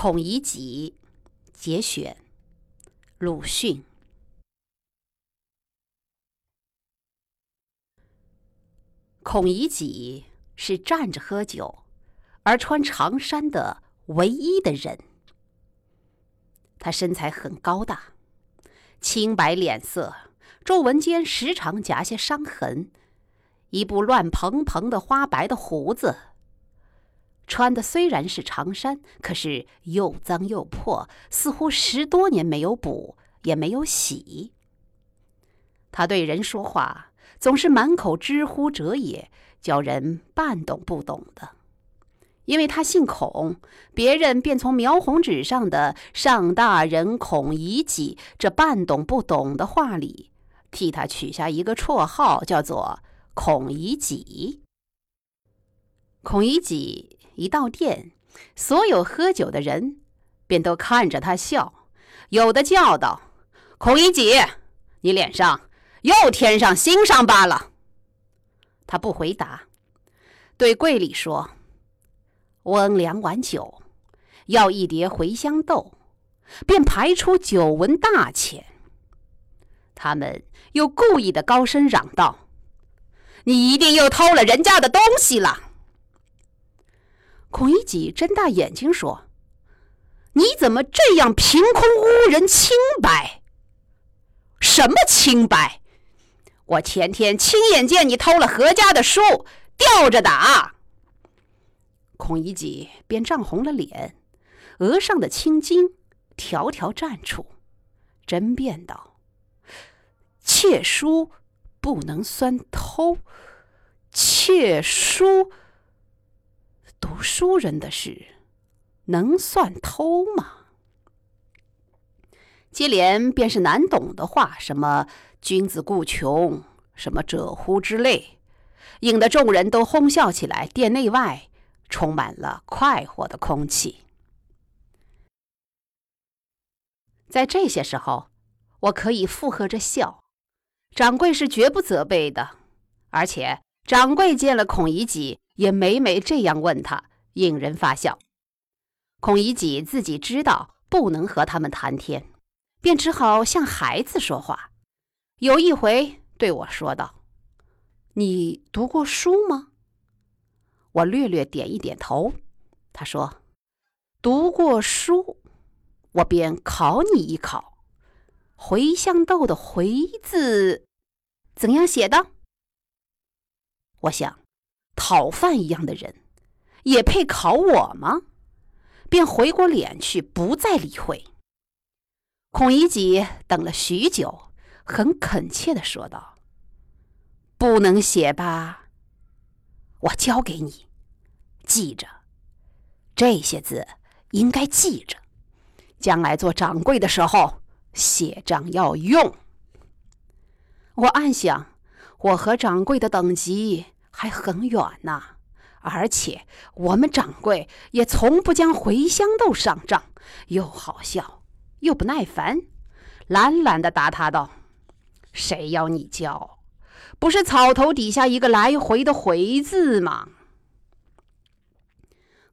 孔乙己节选，鲁迅。孔乙己是站着喝酒而穿长衫的唯一的人。他身材很高大，青白脸色，皱纹间时常夹些伤痕，一部乱蓬蓬的花白的胡子。穿的虽然是长衫，可是又脏又破，似乎十多年没有补，也没有洗。他对人说话总是满口“知乎者也”，叫人半懂不懂的。因为他姓孔，别人便从描红纸上的“上大人孔乙己”这半懂不懂的话里，替他取下一个绰号，叫做“孔乙己”。孔乙己。一到店，所有喝酒的人便都看着他笑，有的叫道：“孔乙己，你脸上又添上新伤疤了。”他不回答，对柜里说：“温两碗酒，要一碟茴香豆，便排出久闻大钱。”他们又故意的高声嚷道：“你一定又偷了人家的东西了！”孔乙己睁大眼睛说：“你怎么这样凭空污人清白？什么清白？我前天亲眼见你偷了何家的书，吊着打。”孔乙己便涨红了脸，额上的青筋条条绽出，争辩道：“窃书不能算偷，窃书。”读书人的事，能算偷吗？接连便是难懂的话，什么“君子固穷”，什么“者乎”之类，引得众人都哄笑起来，店内外充满了快活的空气。在这些时候，我可以附和着笑，掌柜是绝不责备的，而且掌柜见了孔乙己。也每每这样问他，引人发笑。孔乙己自己知道不能和他们谈天，便只好像孩子说话。有一回对我说道：“你读过书吗？”我略略点一点头。他说：“读过书。”我便考你一考：“茴香豆的‘茴’字怎样写的？”我想。讨饭一样的人，也配考我吗？便回过脸去，不再理会。孔乙己等了许久，很恳切的说道：“不能写吧？我教给你，记着这些字，应该记着，将来做掌柜的时候写账要用。”我暗想，我和掌柜的等级。还很远呢，而且我们掌柜也从不将茴香豆上账，又好笑又不耐烦，懒懒的答他道：“谁要你教？不是草头底下一个来回的回字吗？”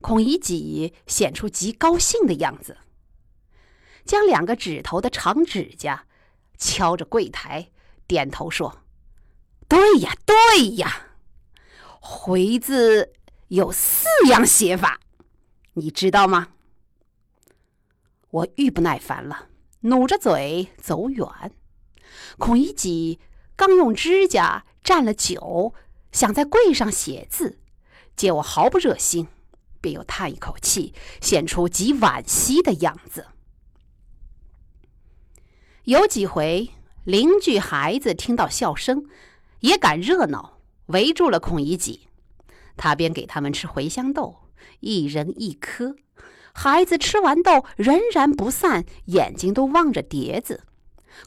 孔乙己显出极高兴的样子，将两个指头的长指甲敲着柜台，点头说：“对呀，对呀。”回字有四样写法，你知道吗？我愈不耐烦了，努着嘴走远。孔乙己刚用指甲蘸了酒，想在柜上写字，见我毫不热心，便又叹一口气，显出极惋惜的样子。有几回，邻居孩子听到笑声，也赶热闹。围住了孔乙己，他便给他们吃茴香豆，一人一颗。孩子吃完豆，仍然不散，眼睛都望着碟子。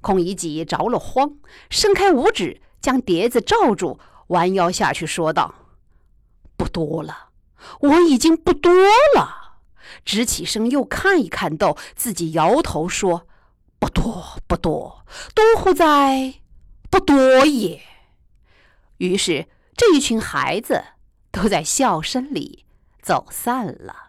孔乙己着了慌，伸开五指将碟子罩住，弯腰下去说道：“不多了，我已经不多了。”直起身又看一看豆，自己摇头说：“不多，不多，多乎在不多也。”于是，这一群孩子都在笑声里走散了。